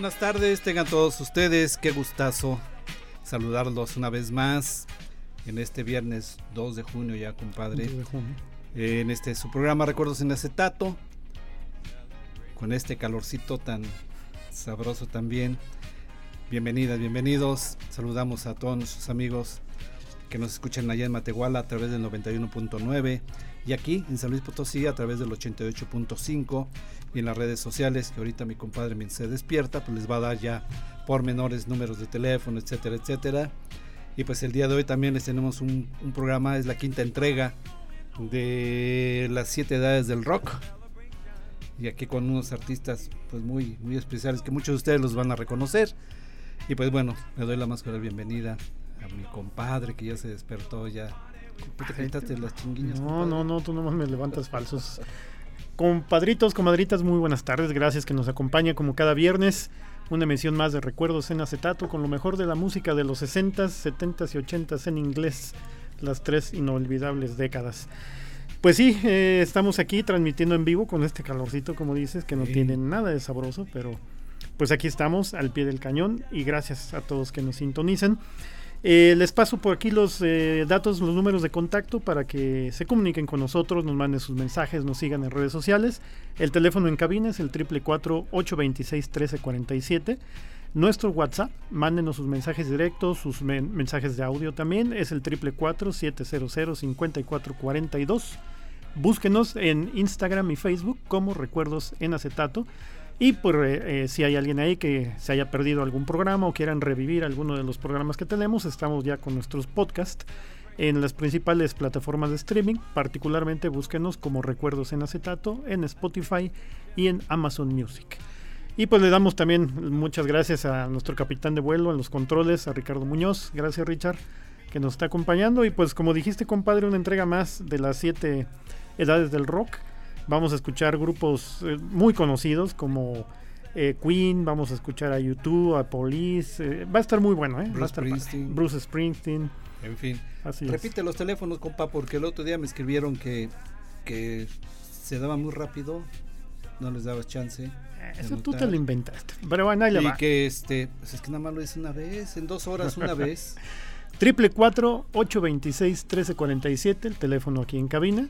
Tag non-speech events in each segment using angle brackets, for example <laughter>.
Buenas tardes, tengan todos ustedes, qué gustazo saludarlos una vez más en este viernes 2 de junio ya, compadre. en este su programa Recuerdos en Acetato, con este calorcito tan sabroso también. Bienvenidas, bienvenidos. Saludamos a todos nuestros amigos que nos escuchan allá en Matehuala a través del 91.9 y aquí en San Luis Potosí a través del 88.5 y en las redes sociales que ahorita mi compadre se despierta pues les va a dar ya pormenores, números de teléfono, etcétera, etcétera. Y pues el día de hoy también les tenemos un, un programa, es la quinta entrega de las siete edades del rock. Y aquí con unos artistas pues muy, muy especiales que muchos de ustedes los van a reconocer. Y pues bueno, le doy la más cordial bienvenida a mi compadre que ya se despertó ya te las chinguillas? No, no, no, tú nomás me levantas falsos. Compadritos, comadritas, muy buenas tardes. Gracias que nos acompaña como cada viernes. Una emisión más de recuerdos en acetato con lo mejor de la música de los 60s, 70s y 80s en inglés. Las tres inolvidables décadas. Pues sí, eh, estamos aquí transmitiendo en vivo con este calorcito, como dices, que no tiene nada de sabroso, pero pues aquí estamos al pie del cañón y gracias a todos que nos sintonizan. Eh, les paso por aquí los eh, datos, los números de contacto para que se comuniquen con nosotros, nos manden sus mensajes, nos sigan en redes sociales. El teléfono en cabina es el 444-826-1347. Nuestro WhatsApp, mándenos sus mensajes directos, sus mensajes de audio también, es el 444-700-5442. Búsquenos en Instagram y Facebook como Recuerdos en Acetato. Y pues eh, si hay alguien ahí que se haya perdido algún programa o quieran revivir alguno de los programas que tenemos, estamos ya con nuestros podcasts en las principales plataformas de streaming. Particularmente búsquenos como Recuerdos en Acetato en Spotify y en Amazon Music. Y pues le damos también muchas gracias a nuestro capitán de vuelo, a los controles, a Ricardo Muñoz. Gracias Richard, que nos está acompañando. Y pues como dijiste compadre, una entrega más de las siete edades del rock. Vamos a escuchar grupos eh, muy conocidos como eh, Queen, vamos a escuchar a YouTube, a Police. Eh, va a estar muy bueno, ¿eh? Bruce, Springsteen. Bruce Springsteen. En fin. Repite los teléfonos, compa, porque el otro día me escribieron que, que se daba muy rápido, no les dabas chance. Eso tú te lo inventaste. Pero bueno, ahí le y que este, pues es que nada más lo hice una vez, en dos horas una <laughs> vez. Triple 826 1347, el teléfono aquí en cabina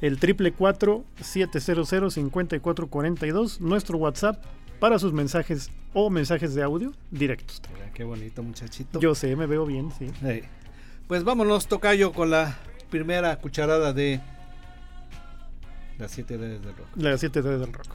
el triple 700 5442 nuestro WhatsApp para sus mensajes o mensajes de audio directos. qué bonito muchachito. Yo sé, me veo bien, sí. Pues vámonos, Tocayo, con la primera cucharada de las 7 D del rock. Las 7 D del rock.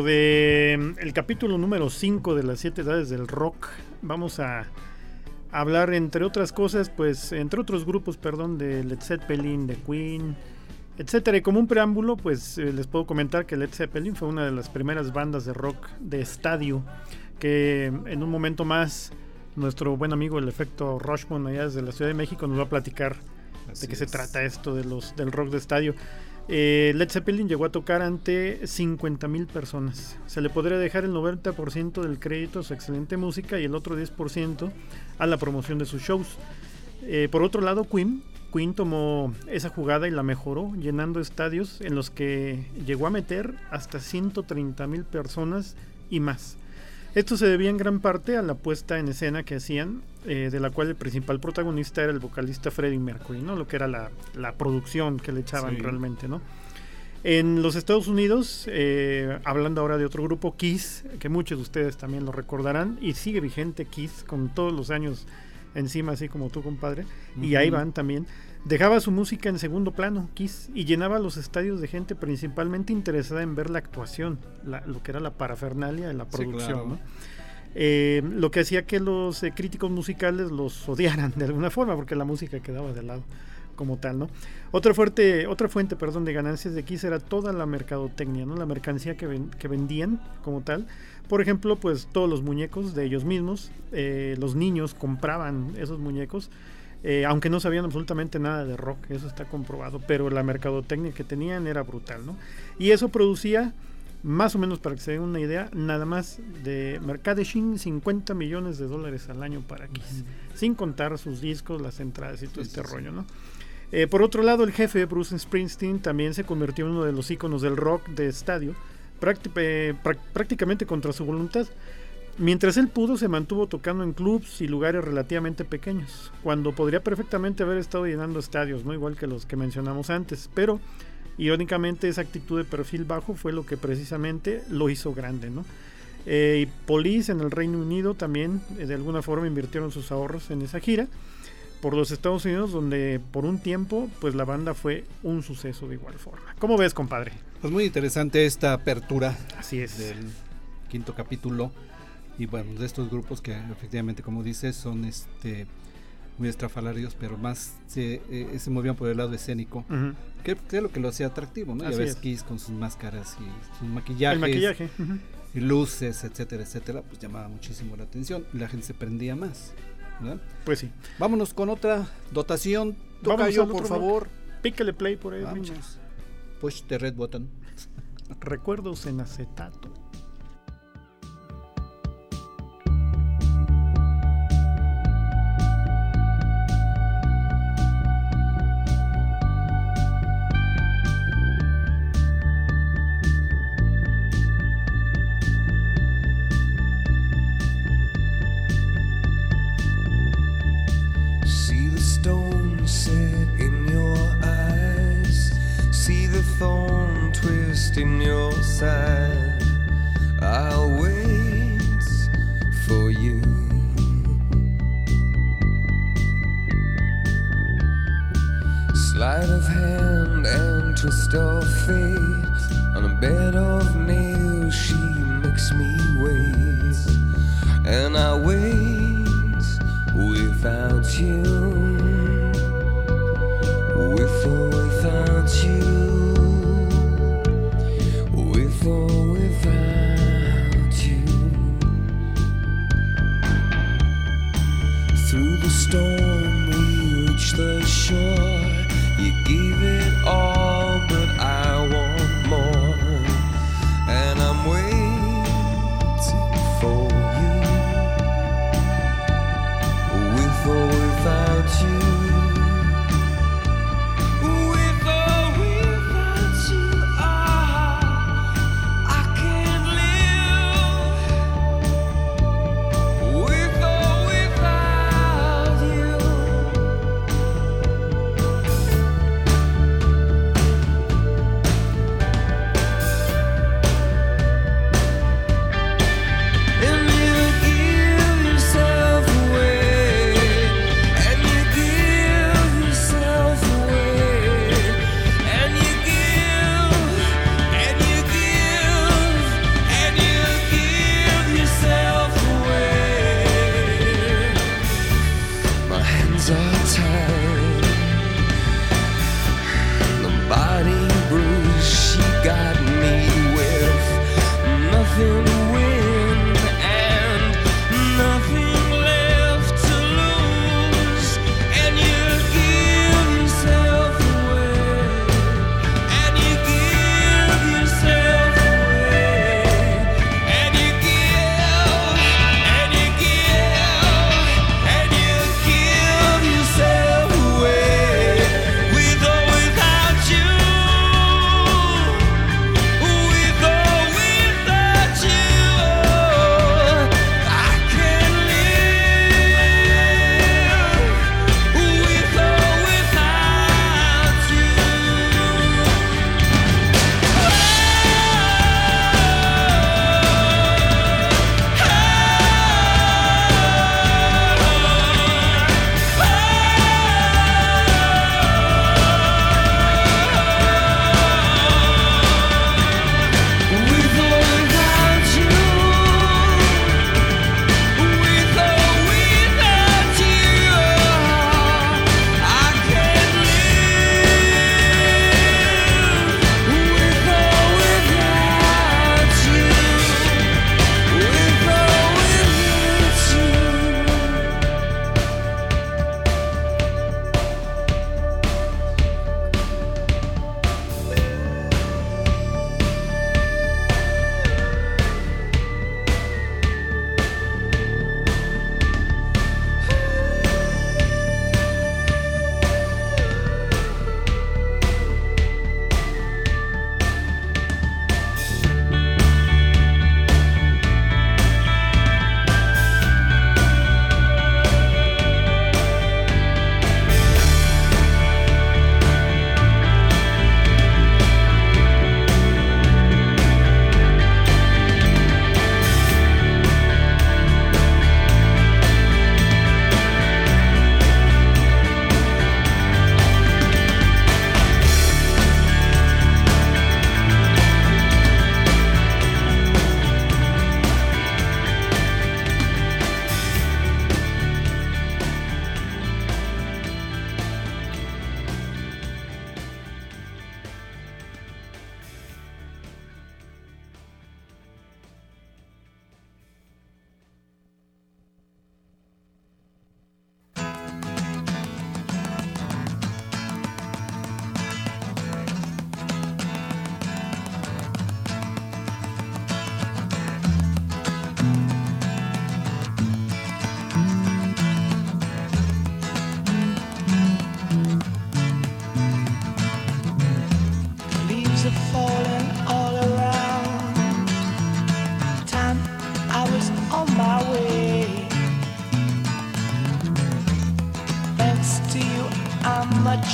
Dentro de mm, el capítulo número 5 de las siete edades del rock, vamos a hablar entre otras cosas, pues entre otros grupos, perdón, de Led Zeppelin, de Queen, etcétera. Y como un preámbulo, pues eh, les puedo comentar que Led Zeppelin fue una de las primeras bandas de rock de estadio que en un momento más nuestro buen amigo el efecto Rushmore allá desde la Ciudad de México nos va a platicar Así de qué se es. trata esto de los del rock de estadio. Eh, Led Zeppelin llegó a tocar ante 50.000 personas. Se le podría dejar el 90% del crédito a su excelente música y el otro 10% a la promoción de sus shows. Eh, por otro lado, Queen, Queen tomó esa jugada y la mejoró, llenando estadios en los que llegó a meter hasta 130.000 personas y más. Esto se debía en gran parte a la puesta en escena que hacían, eh, de la cual el principal protagonista era el vocalista Freddie Mercury, ¿no? Lo que era la, la producción que le echaban Sí. realmente, ¿no? En los Estados Unidos, eh, hablando ahora de otro grupo, Kiss, que muchos de ustedes también lo recordarán, y sigue vigente Kiss con todos los años encima, así como tú, compadre, y ahí van también. Dejaba su música en segundo plano, Kiss, y llenaba los estadios de gente principalmente interesada en ver la actuación, la- lo que era la parafernalia de la Sí, producción. claro. ¿no? Eh, lo que hacía que los eh, críticos musicales los <laughs> odiaran de alguna forma, porque la música quedaba de lado como tal, ¿no? Otra fuerte, otra fuente, perdón, de ganancias de Kiss era toda la mercadotecnia, ¿no? La mercancía que, ven- que vendían como tal. Por ejemplo, pues todos los muñecos de ellos mismos, eh, los niños compraban esos muñecos, eh, aunque no sabían absolutamente nada de rock, eso está comprobado, pero la mercadotecnia que tenían era brutal, ¿no? Y eso producía, más o menos para que se den una idea, nada más de mercadishing 50 millones de dólares al año para Kiss, sin contar sus discos, las entradas y todo Sí, este sí, rollo, ¿no? Eh, por otro lado, el jefe Bruce Springsteen también se convirtió en uno de los íconos del rock de estadio, prácti- eh, prácticamente contra su voluntad. Mientras él pudo, se mantuvo tocando en clubs y lugares relativamente pequeños, cuando podría perfectamente haber estado llenando estadios, no igual que los que mencionamos antes, pero irónicamente esa actitud de perfil bajo fue lo que precisamente lo hizo grande, ¿no? Eh, y Police en el Reino Unido también eh, de alguna forma invirtieron sus ahorros en esa gira por los Estados Unidos, donde por un tiempo, pues la banda fue un suceso de igual forma. ¿Cómo ves, compadre? Pues muy interesante esta apertura Así es. del quinto capítulo y bueno de estos grupos que efectivamente como dices son este muy estrafalarios pero más se, eh, se movían por el lado escénico Ujú. que, que es lo que lo hacía atractivo no ya Así ves es. Kiss con sus máscaras y sus maquillajes El maquillaje. y luces etcétera etcétera pues llamaba muchísimo la atención y la gente se prendía más ¿verdad? Pues sí. vámonos con otra dotación Tocayo al por favor Pícale play por ahí, push the red button Recuerdos en acetato. side. I'll wait for you. Sleight of hand and twist of fate on a bed of Through the storm we reached the shore. You gave it all.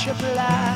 supply.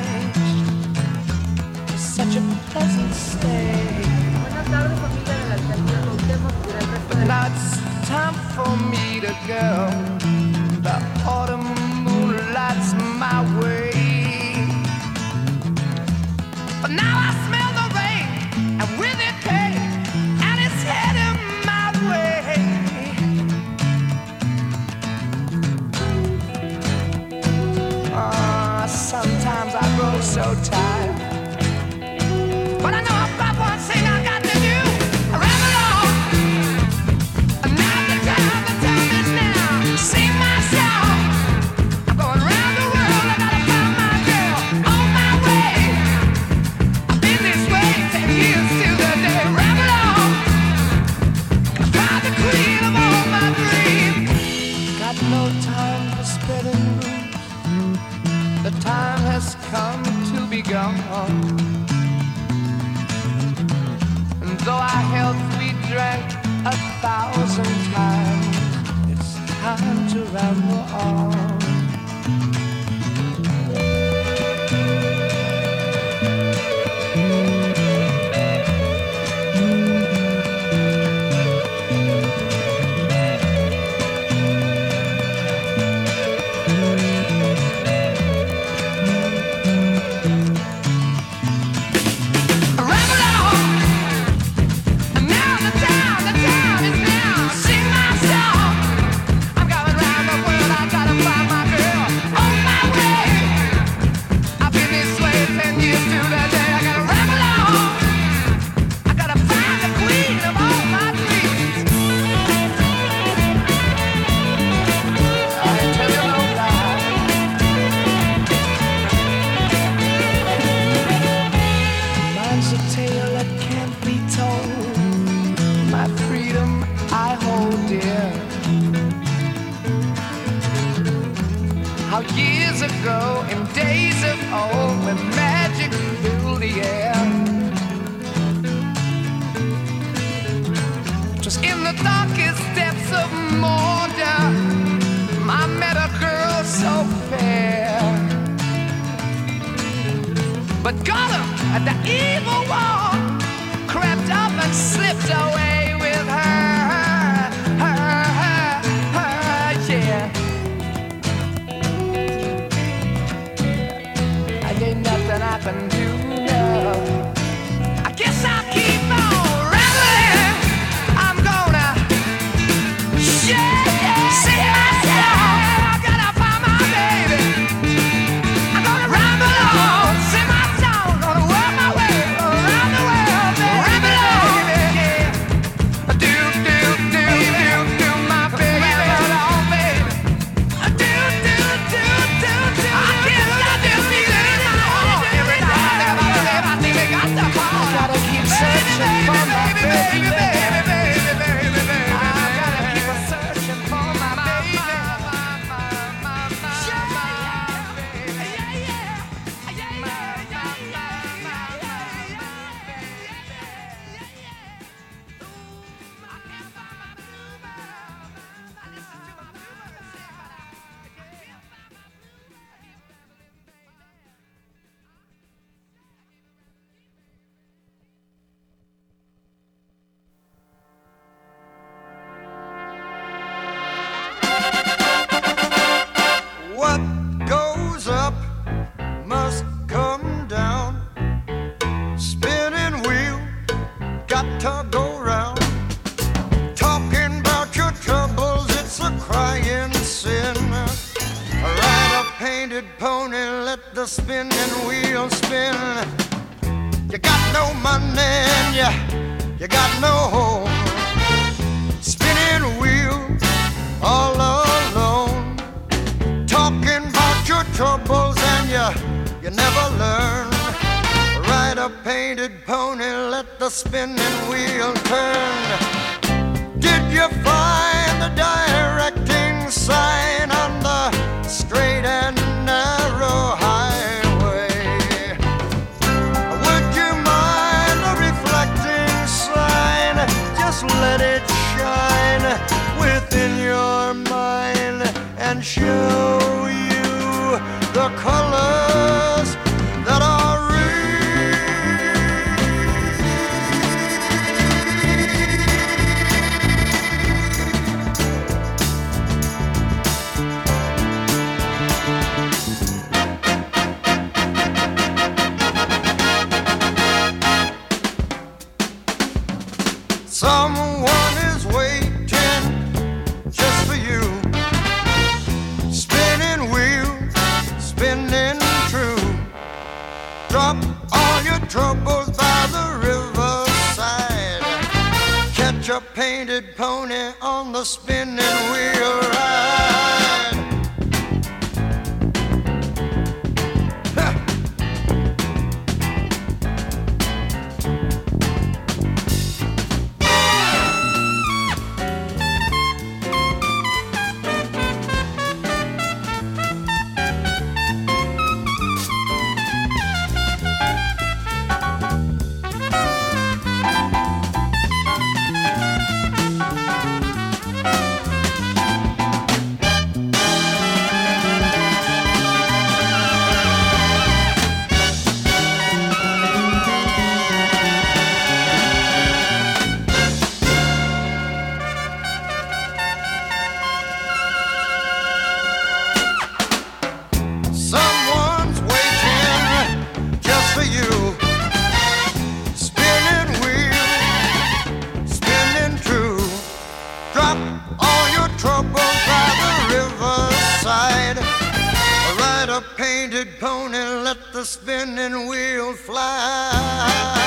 The spinning wheel fly.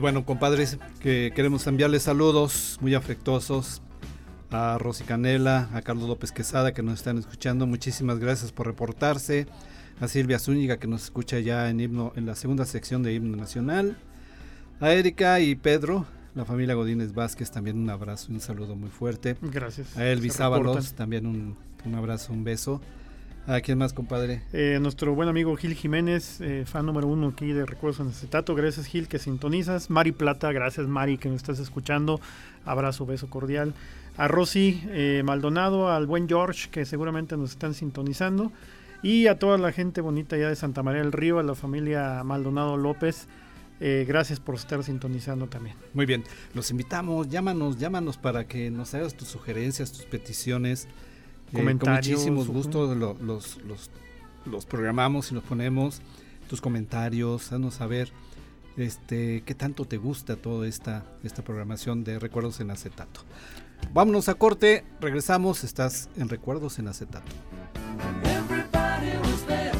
Pues bueno, compadres, que queremos enviarles saludos muy afectuosos a Rosy Canela, a Carlos López Quesada que nos están escuchando. Muchísimas gracias por reportarse. A Silvia Zúñiga que nos escucha ya en himno en la segunda sección de himno nacional. A Erika y Pedro, la familia Godínez Vázquez, también un abrazo y un saludo muy fuerte. Gracias. A Elvis. Ábalos, también un, un abrazo, un beso. ¿A quién más, compadre? Eh, nuestro buen amigo Gil Jiménez, eh, fan número uno aquí de Recuerdos en Acetato. Gracias, Gil, que sintonizas. Mari Plata, gracias, Mari, que nos estás escuchando. Abrazo, beso cordial. A Rosy eh, Maldonado, al buen George, que seguramente nos están sintonizando. Y a toda la gente bonita ya de Santa María del Río, a la familia Maldonado López. eh, gracias por estar sintonizando también. Muy bien, los invitamos, llámanos, llámanos para que nos hagas tus sugerencias, tus peticiones. Eh, con Comentarios, muchísimos ujú. gustos lo- los, los, los programamos y los ponemos. Tus comentarios, haznos saber este, qué tanto te gusta toda esta, esta programación de Recuerdos en Acetato. Vámonos a corte, regresamos, estás en Recuerdos en Acetato. Everybody was there,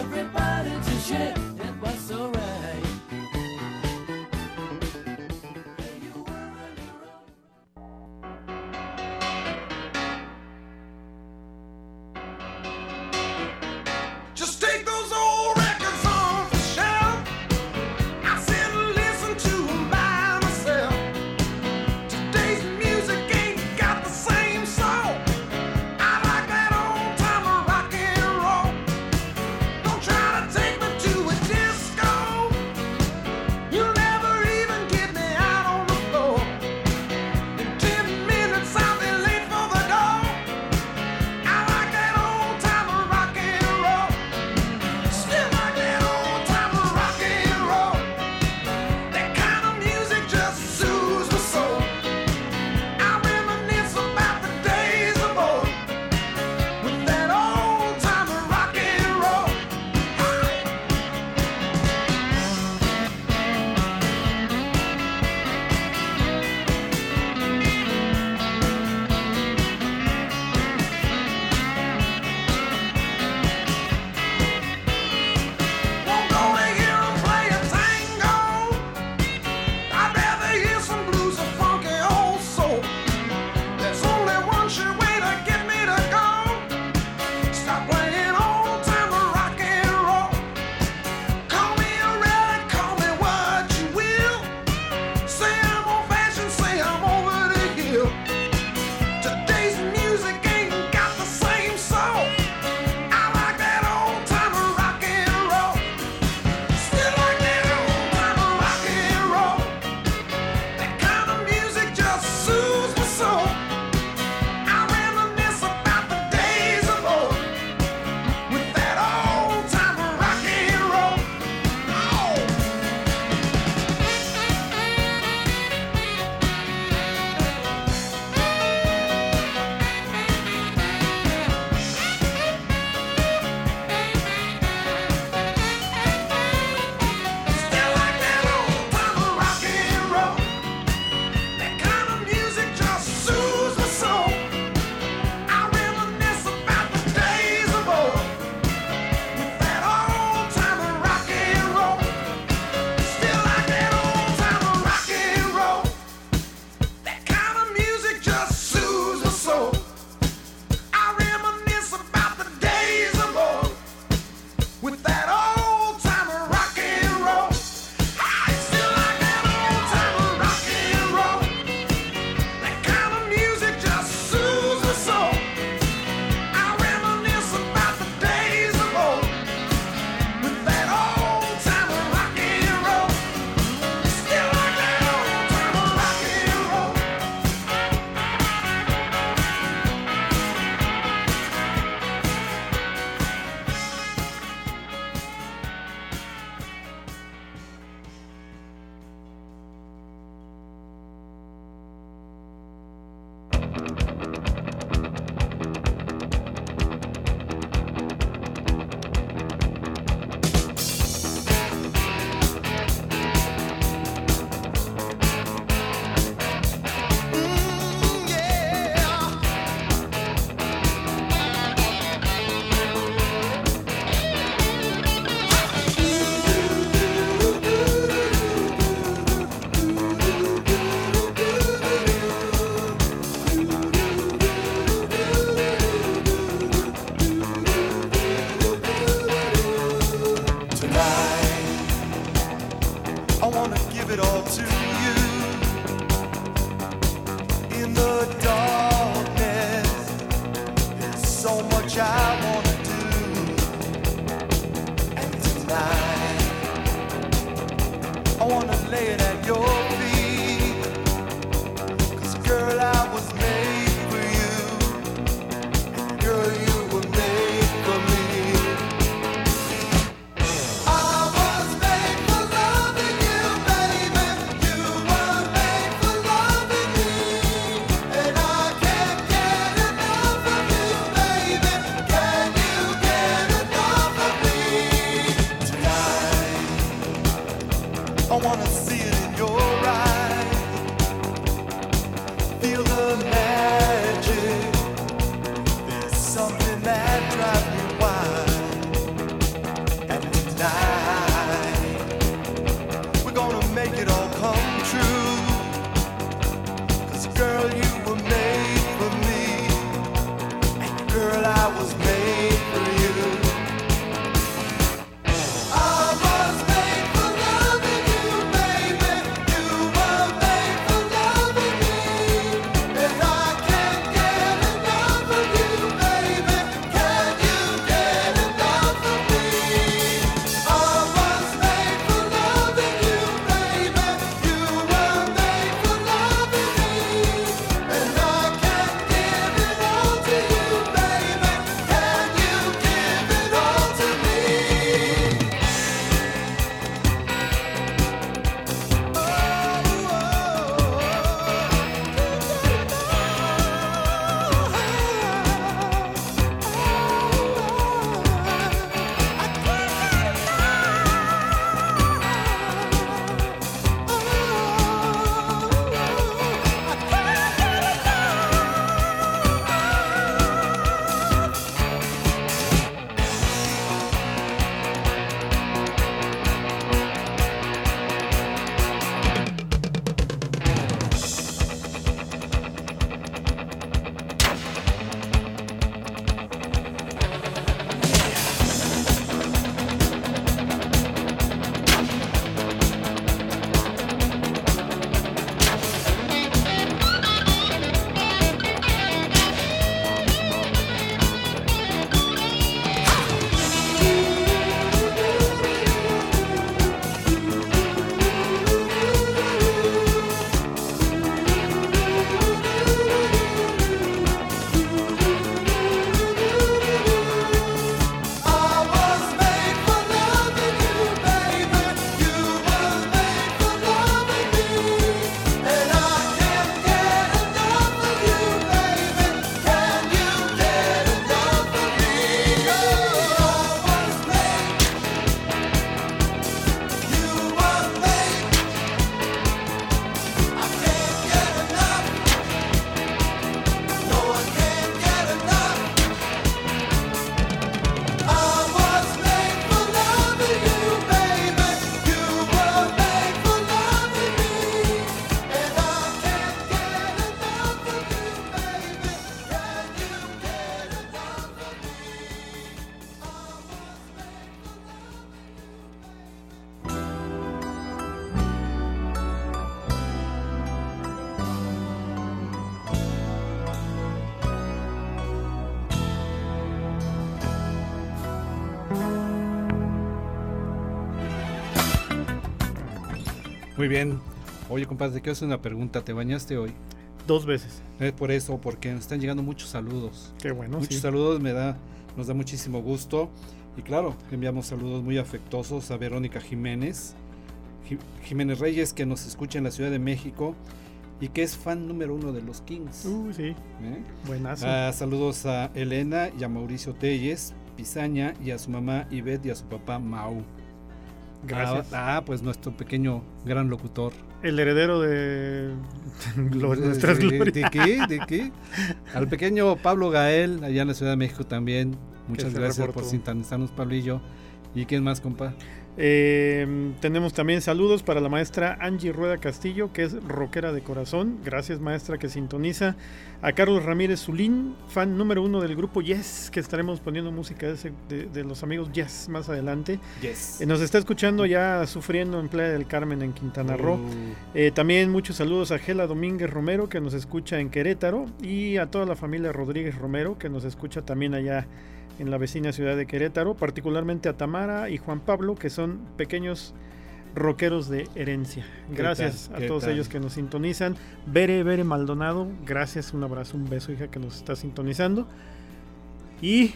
everybody to share. It was alright. Muy bien. Oye, compadre, te quiero hacer una pregunta. ¿Te bañaste hoy? Dos veces. Es por eso, porque nos están llegando muchos saludos. Qué bueno. muchos sí. saludos, me da, nos da muchísimo gusto. Y claro, enviamos saludos muy afectuosos a Verónica Jiménez, Ji- Jiménez Reyes, que nos escucha en la Ciudad de México y que es fan número uno de los Kings. Uy, sí. ¿eh? Buenazo. Ah, saludos a Elena y a Mauricio Telles, Pizaña, y a su mamá Ivette y a su papá Mau. Gracias. Ah, ah, pues nuestro pequeño gran locutor. El heredero de <laughs> Glor- nuestras ¿De, glorias. ¿De qué? ¿De qué? Al pequeño Pablo Gael, allá en la Ciudad de México también. Muchas gracias reportó. por sintonizarnos, Pablillo. ¿Y quién más, compa? Eh, tenemos también saludos para la maestra Angie Rueda Castillo, que es rockera de corazón. Gracias, maestra, que sintoniza. A Carlos Ramírez Zulín, fan número uno del grupo Yes, que estaremos poniendo música de, ese- de- de los amigos Yes más adelante. Yes. Eh, nos está escuchando ya sufriendo en Playa del Carmen, en Quintana Roo. Uh, Eh, también muchos saludos a Gela Domínguez Romero, que nos escucha en Querétaro, y a toda la familia Rodríguez Romero, que nos escucha también allá en la vecina ciudad de Querétaro, particularmente a Tamara y Juan Pablo, que son pequeños rockeros de herencia. ¿Qué Gracias tal? a ¿Qué todos tal? ellos que nos sintonizan. Bere, Bere Maldonado, gracias, un abrazo, un beso, hija, que nos está sintonizando. Y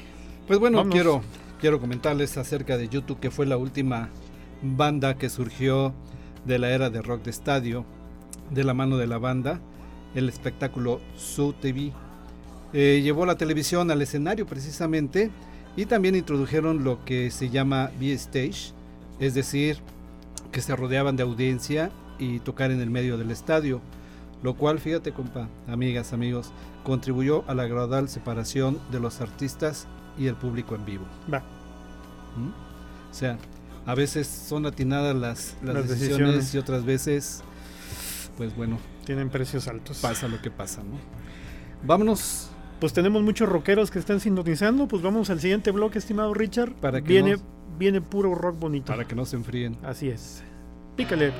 Pues bueno, Vámonos. quiero, quiero comentarles acerca de YouTube, que fue la última banda que surgió de la era de rock de estadio, de la mano de la banda, el espectáculo Su TV. Eh, llevó la televisión al escenario precisamente y también introdujeron lo que se llama B-Stage, es decir, que se rodeaban de audiencia y tocar en el medio del estadio, lo cual, fíjate compa, amigas, amigos, contribuyó a la gradual separación de los artistas y el público en vivo. va, ¿Mm? O sea, a veces son atinadas las, las Las decisiones, decisiones. y otras veces, pues bueno, tienen precios altos. pasa lo que pasa, ¿no? Vámonos Pues tenemos muchos rockeros que están sintonizando. Pues vamos al siguiente bloque, estimado Richard. Para que viene, no- viene puro rock bonito. para que no se enfríen. Así es. Pícale.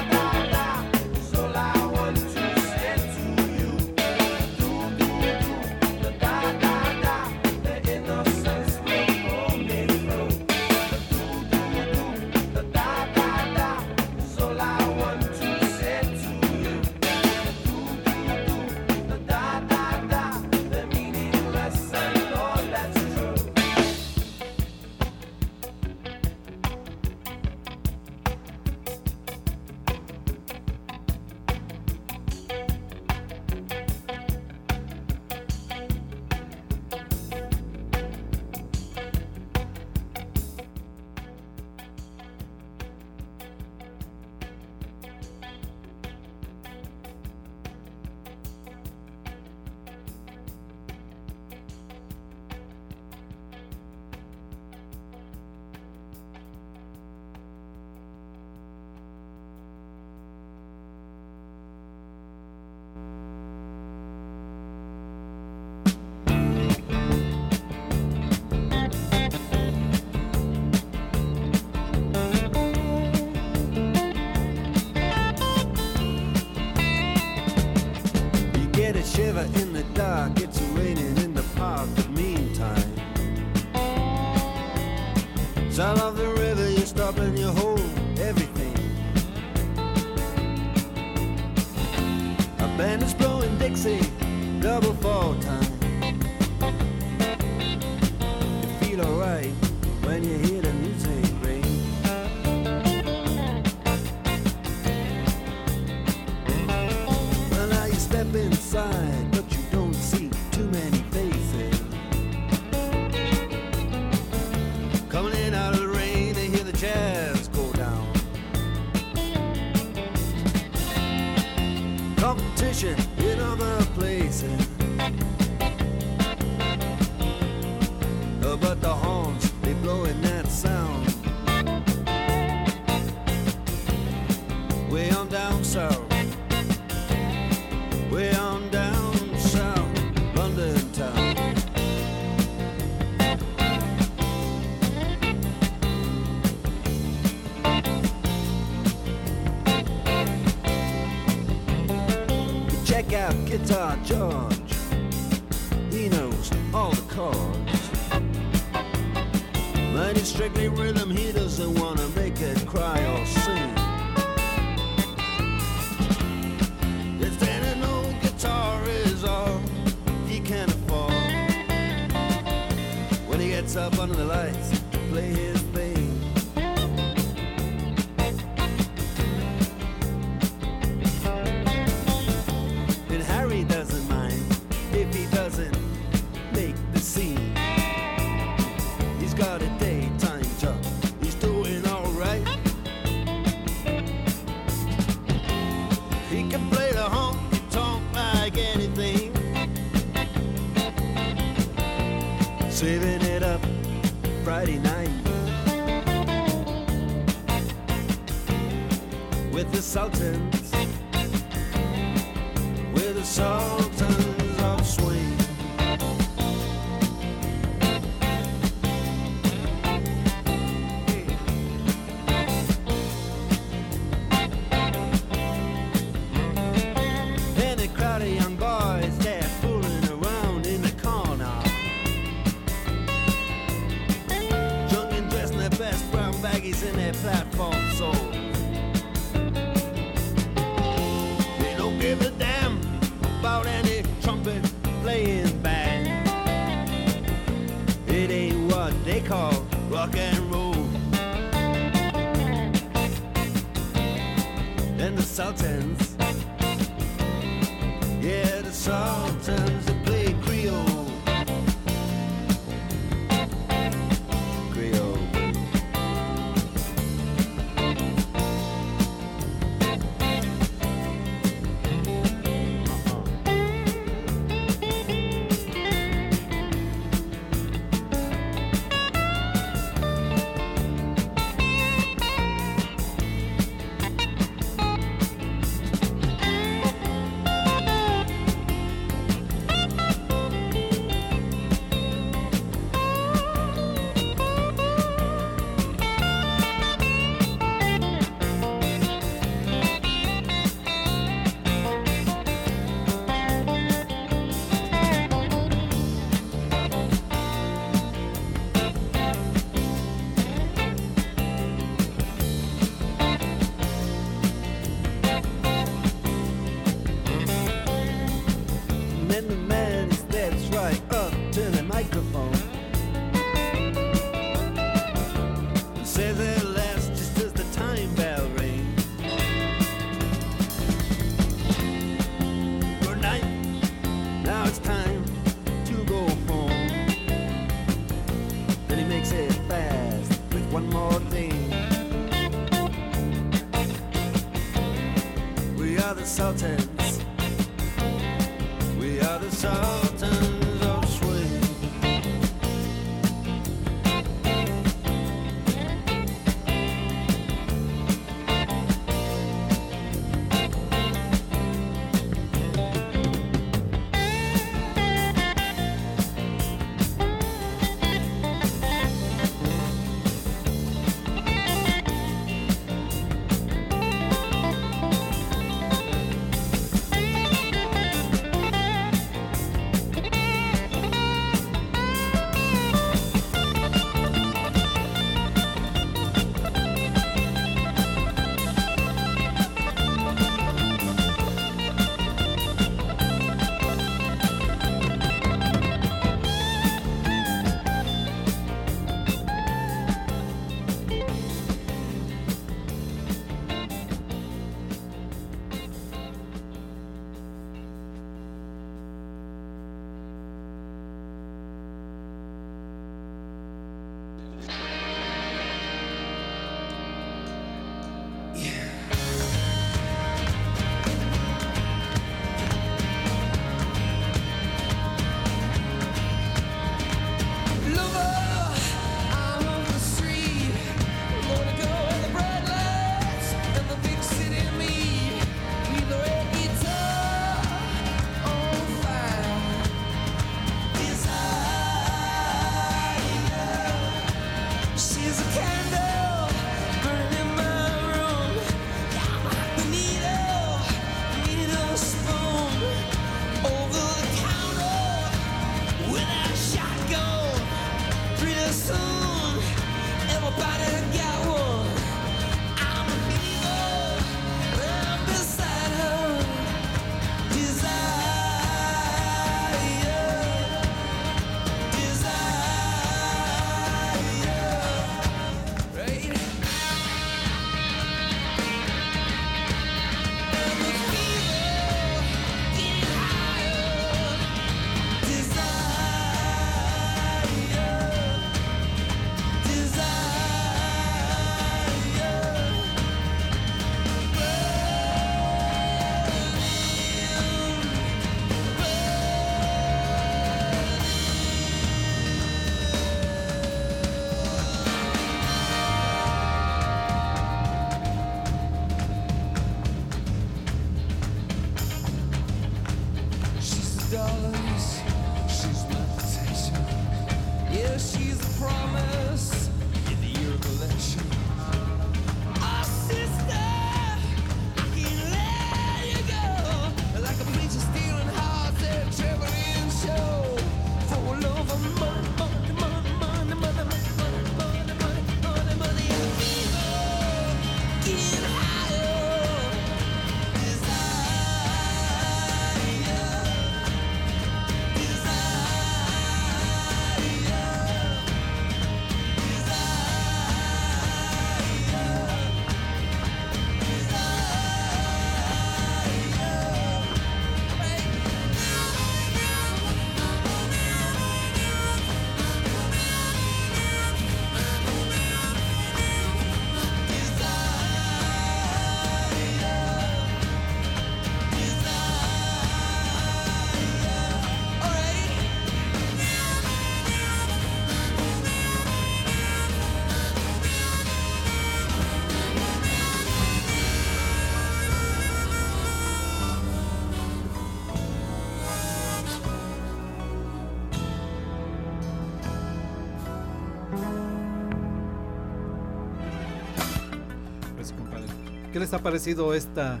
¿Qué les ha parecido esta,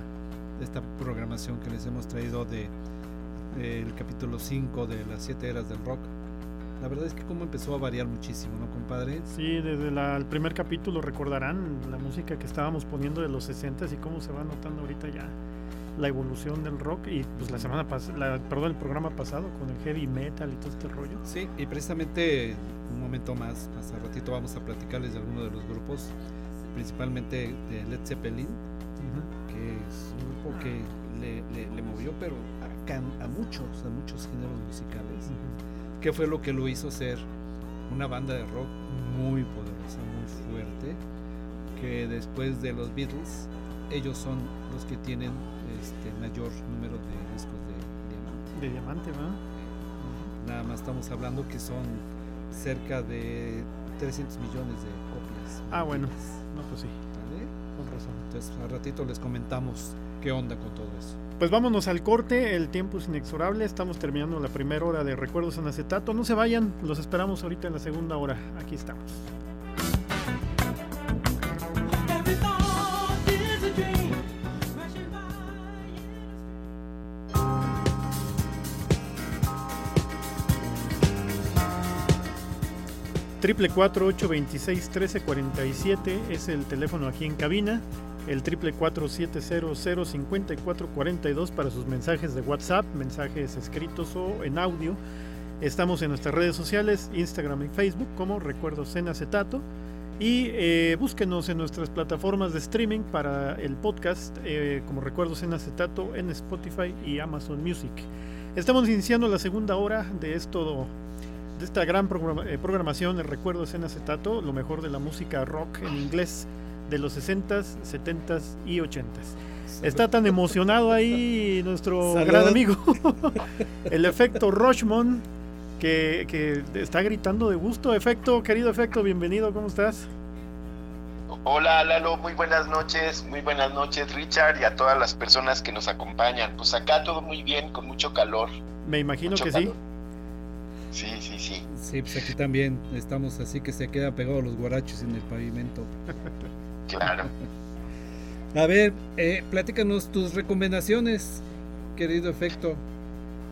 esta programación que les hemos traído de el capítulo 5 de las 7 eras del rock? La verdad es que como empezó a variar muchísimo, ¿no, compadre? Sí, desde la- el primer capítulo recordarán la música que estábamos poniendo de los 60 y cómo se va notando ahorita ya la evolución del rock y pues la semana pasada, perdón, el programa pasado con el heavy metal y todo este rollo. Sí, y precisamente un momento más, más al ratito vamos a platicarles de algunos de los grupos, principalmente de Led Zeppelin, que es un grupo que le, le- le movió, pero a, can- a muchos, a muchos géneros musicales. que fue lo que lo hizo ser una banda de rock muy poderosa, muy fuerte, que después de los Beatles, ellos son los que tienen este mayor número de discos de diamante. De diamante, ¿verdad? Nada más estamos hablando que son cerca de 300 millones de copias. Ah, bueno. No, pues sí, ¿vale? con razón. Entonces, al ratito les comentamos qué onda con todo eso. Pues vámonos al corte, el tiempo es inexorable, estamos terminando la primera hora de Recuerdos en Acetato, no se vayan, los esperamos ahorita en la segunda hora, aquí estamos. 444-826-1347 es el teléfono aquí en cabina. El 444-700-5442 para sus mensajes de WhatsApp, mensajes escritos o en audio. Estamos en nuestras redes sociales, Instagram y Facebook como Recuerdos en Acetato. Y eh, búsquenos en nuestras plataformas de streaming para el podcast eh, como Recuerdos en Acetato en Spotify y Amazon Music. Estamos iniciando la segunda hora de esto de esta gran eh, programación de Recuerdos en Acetato, lo mejor de la música rock en inglés de los 60s, 70s y 80s. Está tan emocionado ahí nuestro Salud. gran amigo, <laughs> el efecto Rochmond, que, que está gritando de gusto. Efecto, querido efecto, bienvenido, ¿cómo estás? Hola Lalo, muy buenas noches, muy buenas noches Richard y a todas las personas que nos acompañan. Pues acá todo muy bien, con mucho calor. Me imagino Mucho que calor. Sí, sí, sí. Sí, pues aquí también estamos así que se quedan pegados los guarachos en el pavimento. <laughs> Claro. A ver, eh, platícanos tus recomendaciones, querido efecto.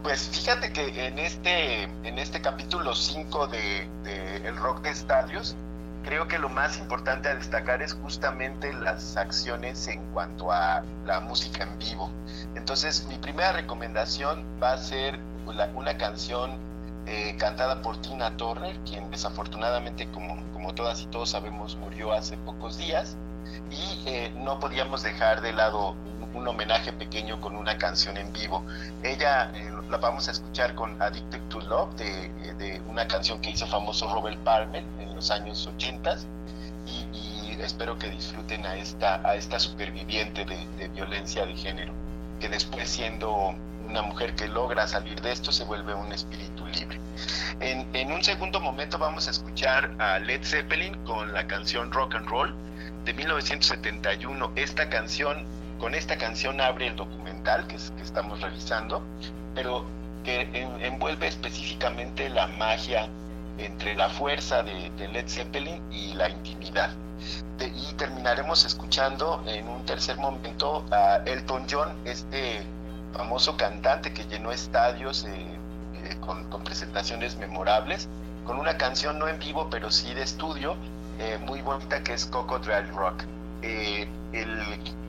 Pues fíjate que en este, en este capítulo 5 de, de El Rock de Estadios, creo que lo más importante a destacar es justamente las acciones en cuanto a la música en vivo. Entonces, mi primera recomendación va a ser una canción eh, cantada por Tina Turner, quien desafortunadamente, como, como todas y todos sabemos, murió hace pocos días. Y eh, no podíamos dejar de lado un, homenaje pequeño con una canción en vivo. Ella eh, la vamos a escuchar con Addicted to Love, de, de una canción que hizo famoso Robert Palmer en los años 80 y, y espero que disfruten a esta, a esta superviviente de violencia de género, que después siendo una mujer que logra salir de esto se vuelve un espíritu libre. En, en un segundo momento vamos a escuchar a Led Zeppelin con la canción Rock and Roll de 1971. Esta canción, con esta canción abre el documental que, es- que estamos revisando, pero que en- envuelve específicamente la magia entre la fuerza de, Led Zeppelin y la intimidad. Y terminaremos escuchando en un tercer momento a Elton John, este famoso cantante que llenó estadios eh, eh, con, presentaciones memorables, con una canción no en vivo, pero sí de estudio, eh, muy bonita que es Crocodile Rock. El-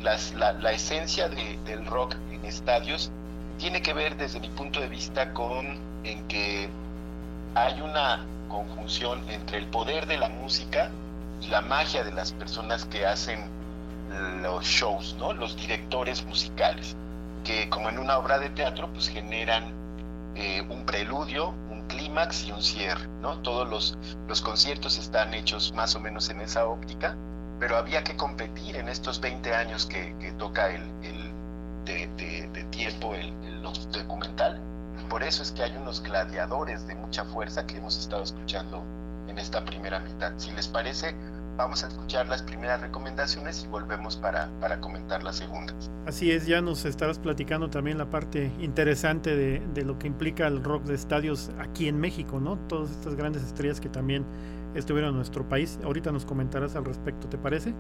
las- la, la esencia de- del rock en estadios tiene que ver desde mi punto de vista con en que hay una conjunción entre el poder de la música y la magia de las personas que hacen los shows, ¿no? Los directores musicales, que como en una obra de teatro, pues generan eh, un preludio, un clímax y un cierre, ¿no? Todos los, los conciertos están hechos más o menos en esa óptica, pero había que competir en estos 20 años que, que toca el, el de, de- de tiempo el, el documental. Por eso es que hay unos gladiadores de mucha fuerza que hemos estado escuchando en esta primera mitad. Si les parece, vamos a escuchar las primeras recomendaciones y volvemos para, para comentar las segundas. Así es, ya nos estarás platicando también la parte interesante de, de lo que implica el rock de estadios aquí en México, ¿no? Todas estas grandes estrellas que también estuvieron en nuestro país. Ahorita nos comentarás al respecto, ¿te parece?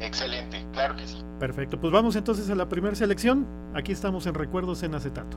Excelente, claro que sí. Perfecto, pues vamos entonces a la primera selección. Aquí estamos en Recuerdos en Acetato.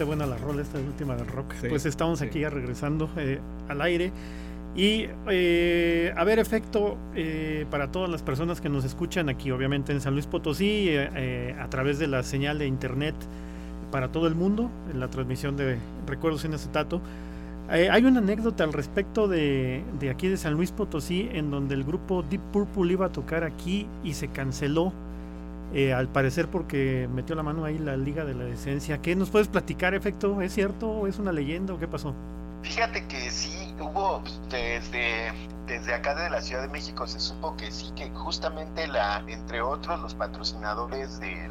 Está buena la rola, esta última del rock. Sí, pues estamos sí. aquí ya regresando eh, al aire. Y eh, a ver, efecto eh, para todas las personas que nos escuchan aquí, obviamente en San Luis Potosí, eh, eh, a través de la señal de internet para todo el mundo, en la transmisión de Recuerdos en Acetato. Eh, hay una anécdota al respecto de, de aquí de San Luis Potosí, en donde el grupo Deep Purple iba a tocar aquí y se canceló. Eh, al parecer porque metió la mano ahí la Liga de la Decencia. ¿Qué nos puedes platicar, efecto? ¿Es cierto es una leyenda o qué pasó? Fíjate que sí, hubo pues, desde, desde acá de la Ciudad de México se supo que sí, que justamente la, entre otros los patrocinadores de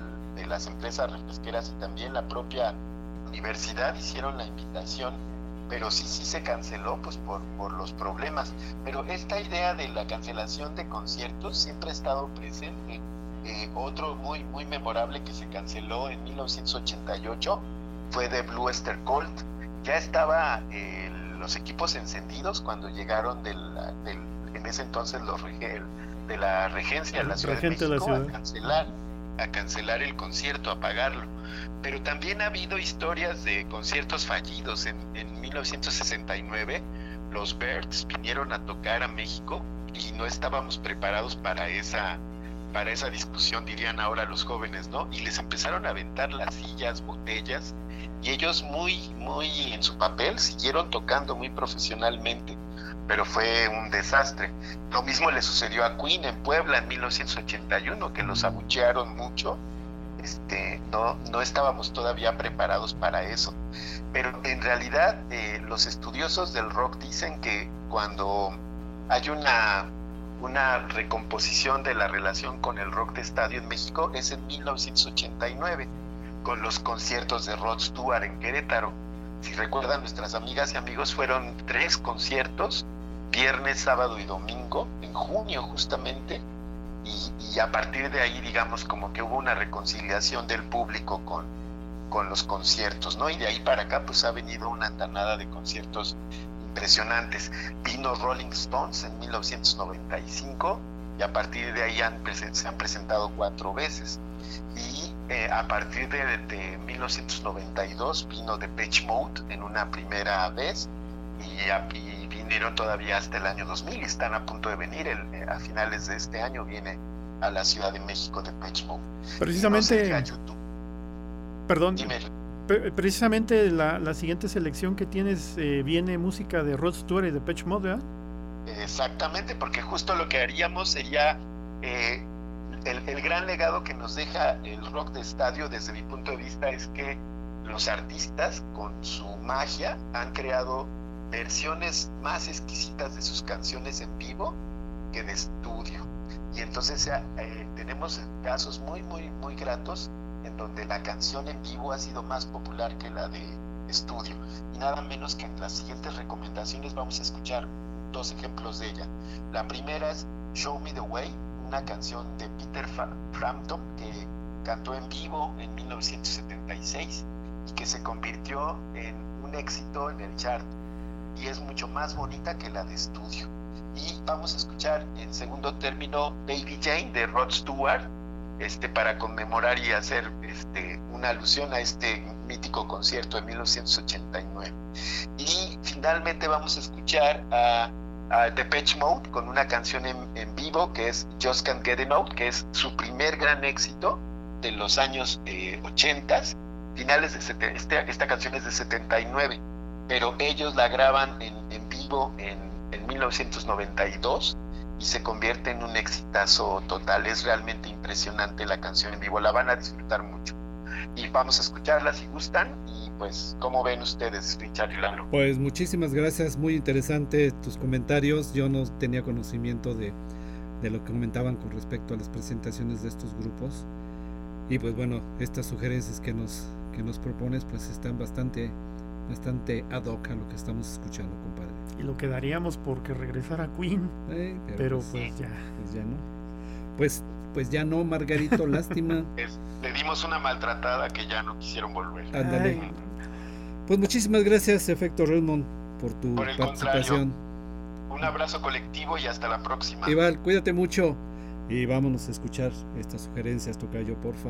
las empresas refresqueras y también la propia universidad hicieron la invitación, pero sí, sí se canceló pues por, por los problemas. Pero esta idea de la cancelación de conciertos siempre ha estado presente. Eh, otro muy, muy memorable que se canceló en 1988 fue de Blue Oyster Cult ya estaba eh, los equipos encendidos cuando llegaron del, del- en ese entonces los de la regencia la Ciudad de México a cancelar a cancelar el concierto, a pagarlo. Pero también ha habido historias de conciertos fallidos. En, en 1969 los Birds vinieron a tocar a México y no estábamos preparados para esa para esa discusión, dirían ahora los jóvenes, ¿no? Y les empezaron a aventar las sillas, botellas, y ellos muy, muy en su papel siguieron tocando muy profesionalmente, pero fue un desastre. Lo mismo le sucedió a Queen en Puebla en 1981, que los abuchearon mucho. Este, no, no estábamos todavía preparados para eso. Pero en realidad eh, los estudiosos del rock dicen que cuando hay una, una recomposición de la relación con el rock de estadio en México es en 1989 con los conciertos de Rod Stewart en Querétaro. Si recuerdan, nuestras amigas y amigos fueron tres conciertos, viernes, sábado y domingo, en junio justamente, y, y a partir de ahí, digamos, como que hubo una reconciliación del público con, con los conciertos, ¿no? Y de ahí para acá, pues ha venido una andanada de conciertos impresionantes. Vino Rolling Stones en 1995 y a partir de ahí han se han presentado cuatro veces. Y eh, a partir de, de 1992 vino Depeche Mode en una primera vez y, a- y vinieron todavía hasta el año 2000 y están a punto de venir. El- eh, a finales de este año viene a la Ciudad de México Depeche Mode. Precisamente, No sé, a YouTube, perdón, dime. Pre- precisamente la, la siguiente selección que tienes eh, viene música de Rod Stewart y de Patch Mode. Exactamente, porque justo lo que haríamos sería eh, el, el gran legado que nos deja el rock de estadio desde mi punto de vista es que los artistas con su magia han creado versiones más exquisitas de sus canciones en vivo que de estudio. Y entonces eh, tenemos casos muy, muy, muy gratos donde la canción en vivo ha sido más popular que la de estudio. Y nada menos que en las siguientes recomendaciones vamos a escuchar dos ejemplos de ella. La primera es Show Me the Way, una canción de Peter Fra- Frampton que cantó en vivo en 1976 y que se convirtió en un éxito en el chart y es mucho más bonita que la de estudio. Y vamos a escuchar en segundo término Baby Jane de Rod Stewart este, para conmemorar y hacer este, una alusión a este mítico concierto de 1989. Y finalmente vamos a escuchar a, a Depeche Mode con una canción en, en vivo que es Just Can't Get Enough, que es su primer gran éxito de los años eh, 80, finales de sete- este- esta canción es de 79, pero ellos la graban en, en vivo en, en 1992 y se convierte en un exitazo total. Es realmente impresionante la canción en vivo, la van a disfrutar mucho. Y vamos a escucharla si gustan. Y pues, ¿cómo ven ustedes, Richard y Lalo? Pues muchísimas gracias, muy interesante tus comentarios. Yo no tenía conocimiento de, de lo que comentaban con respecto a las presentaciones de estos grupos. Y pues bueno, estas sugerencias que nos, que nos propones pues están bastante, bastante ad hoc a lo que estamos escuchando, compadre. Y lo que daríamos porque regresara Queen, Eh, pero pues, pues ya. pues ya no. Pues, pues ya no, Margarito, <laughs> lástima. Es- le dimos una maltratada que ya no quisieron volver. Ándale. Pues muchísimas gracias, Efecto Redmond, por tu Por el participación. Un abrazo colectivo y hasta la próxima. Iván, cuídate mucho y vámonos a escuchar estas sugerencias, Tocayo, porfa.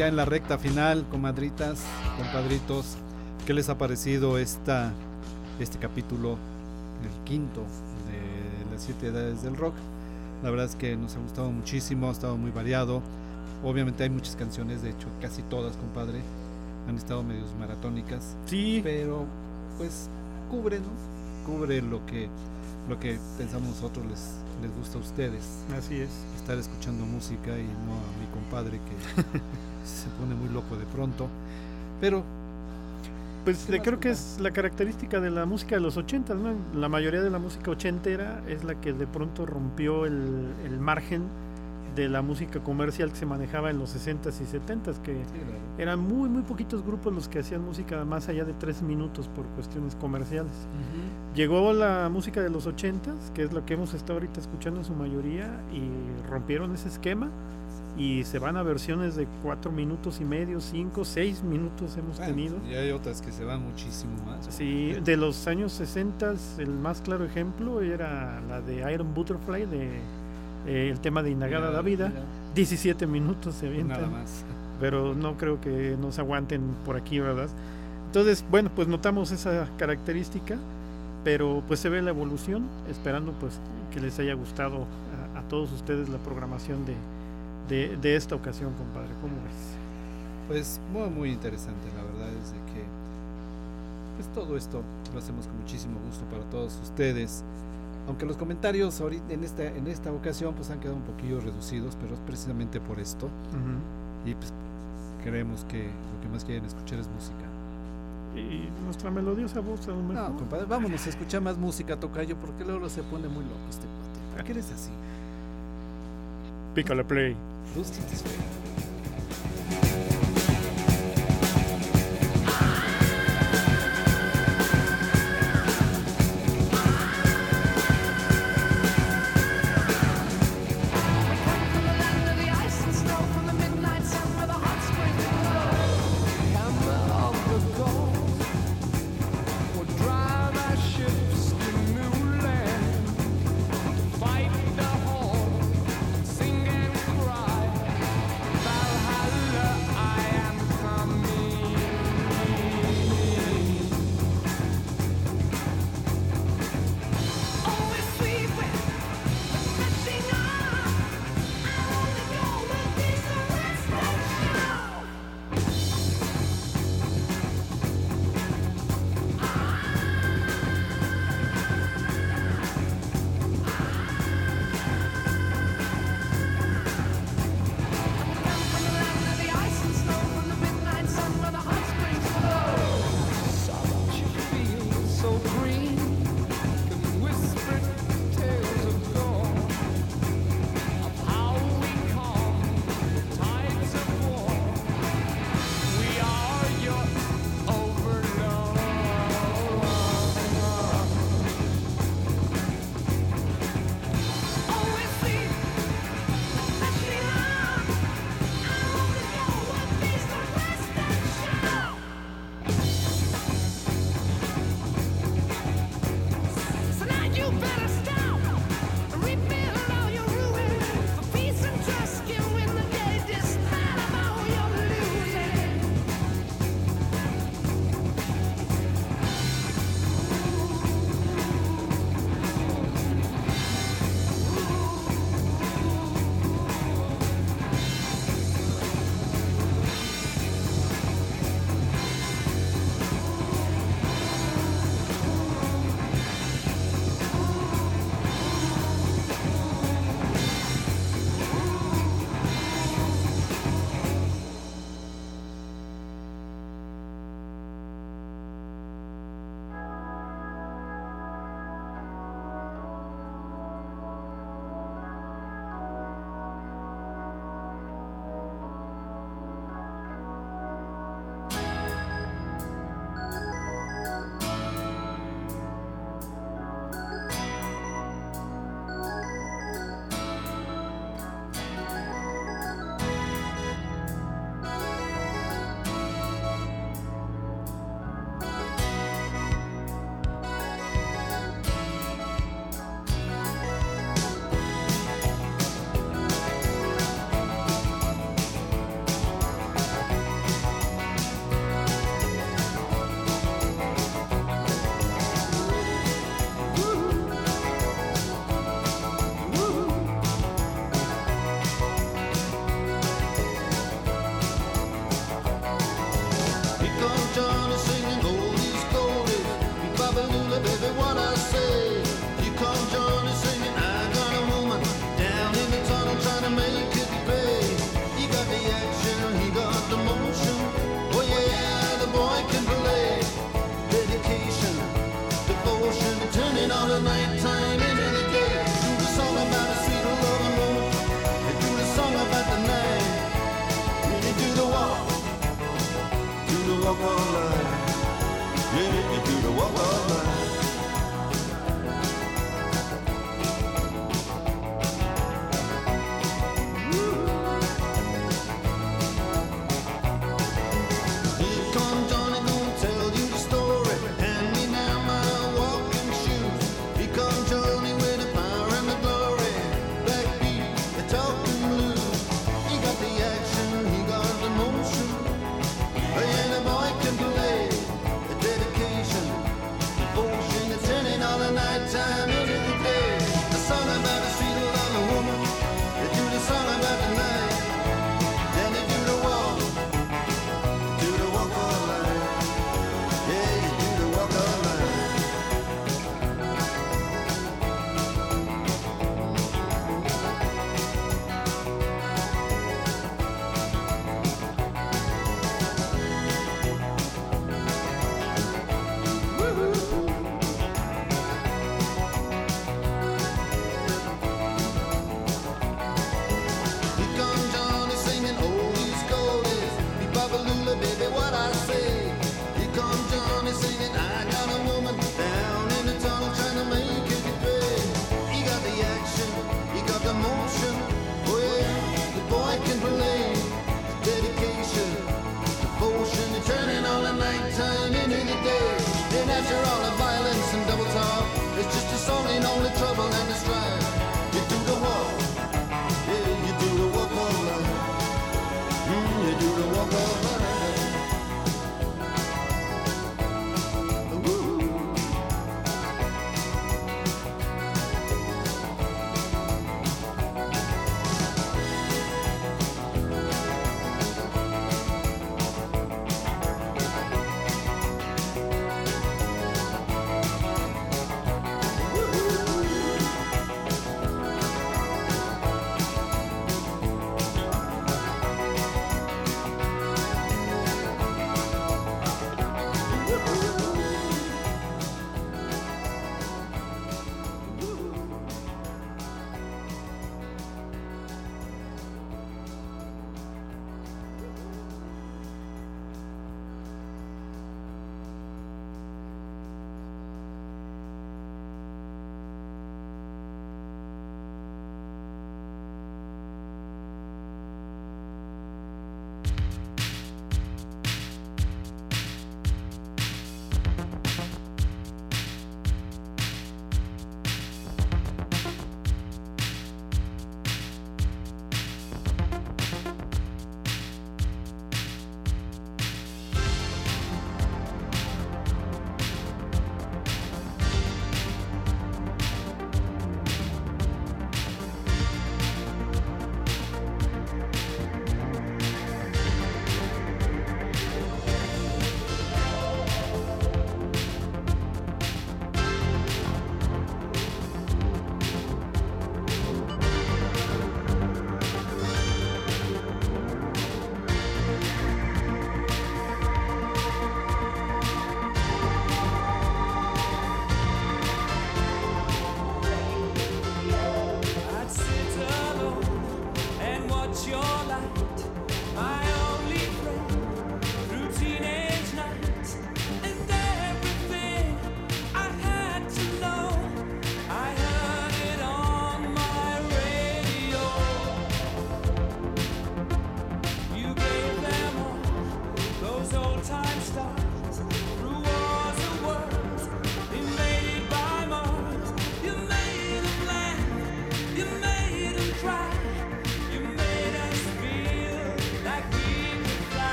Ya en la recta final, comadritas, compadritos. ¿Qué les ha parecido esta, este capítulo, el quinto de las siete edades del rock? La verdad es que nos ha gustado muchísimo, ha estado muy variado. Obviamente hay muchas canciones, de hecho casi todas, compadre, han estado medios maratónicas. Sí. Pero pues cubre, ¿no? Cubre lo que, lo que pensamos nosotros les, les gusta a ustedes. Así es. Estar escuchando música y no a mi compadre que <laughs> se pone muy loco de pronto. Pero Pues ¿Qué le más, creo que es la característica de la música de los 80, ¿no? La mayoría de la música ochentera es la que de pronto rompió el, el margen de la música comercial que se manejaba en los 60s y 70s, que eran muy, muy poquitos grupos los que hacían música más allá de tres minutos por cuestiones comerciales. Llegó la música de los 80s, que es lo que hemos estado ahorita escuchando en su mayoría, y rompieron ese esquema y se van a versiones de cuatro minutos y medio, cinco, seis minutos hemos Bueno, tenido. Y hay otras que se van muchísimo más. Sí, de los años 60 el más claro ejemplo era la de Iron Butterfly, de eh, el tema de Inagada la vida. mira, 17 minutos se avientan. Nada más. Pero no creo que nos aguanten por aquí, ¿verdad? Entonces, bueno, pues notamos esa característica, pero pues se ve la evolución, esperando pues que les haya gustado a, a todos ustedes la programación de, de, de esta ocasión, compadre. ¿Cómo ves? Pues muy, muy interesante, la verdad es de que pues todo esto lo hacemos con muchísimo gusto para todos ustedes. Aunque los comentarios ahorita en esta, en esta ocasión pues han quedado un poquillo reducidos, pero es precisamente por esto. Y pues creemos que lo que más quieren escuchar es música. Y nuestra melodiosa voz a lo mejor. No, compadre, vámonos a escuchar más música, Tocayo, porque luego se pone muy loco este cuate. ¿Por qué eres así? Pícale play.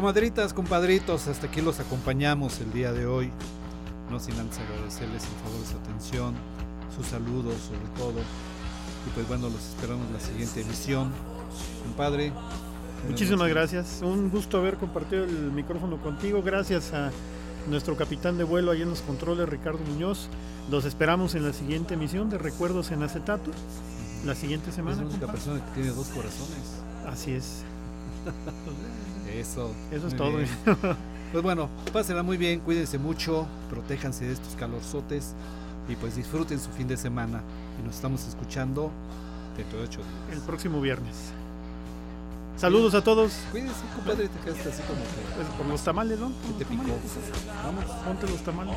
Comadritas, compadritos, hasta aquí los acompañamos el día de hoy. No sin antes agradecerles el favor de su atención, sus saludos sobre todo. Y pues bueno, los esperamos en la siguiente emisión. Compadre, Muchísimas gracias. Un gusto haber compartido el micrófono contigo. Gracias a nuestro capitán de vuelo ahí en los controles, Ricardo Muñoz. Los esperamos en la siguiente emisión de Recuerdos en Acetato. La siguiente Es semana. la única compadre. persona que tiene dos corazones. Así es. <laughs> Eso. Eso es muy todo. <laughs> Pues bueno, pásenla muy bien, cuídense mucho, protéjanse de estos calorzotes y pues disfruten su fin de semana. Y nos estamos escuchando dentro de ocho días. El próximo viernes. Saludos a todos. Cuídense, compadre, te quedaste así como que Pues por los tamales, ¿no? Por te picó. Vamos. Ponte los tamales.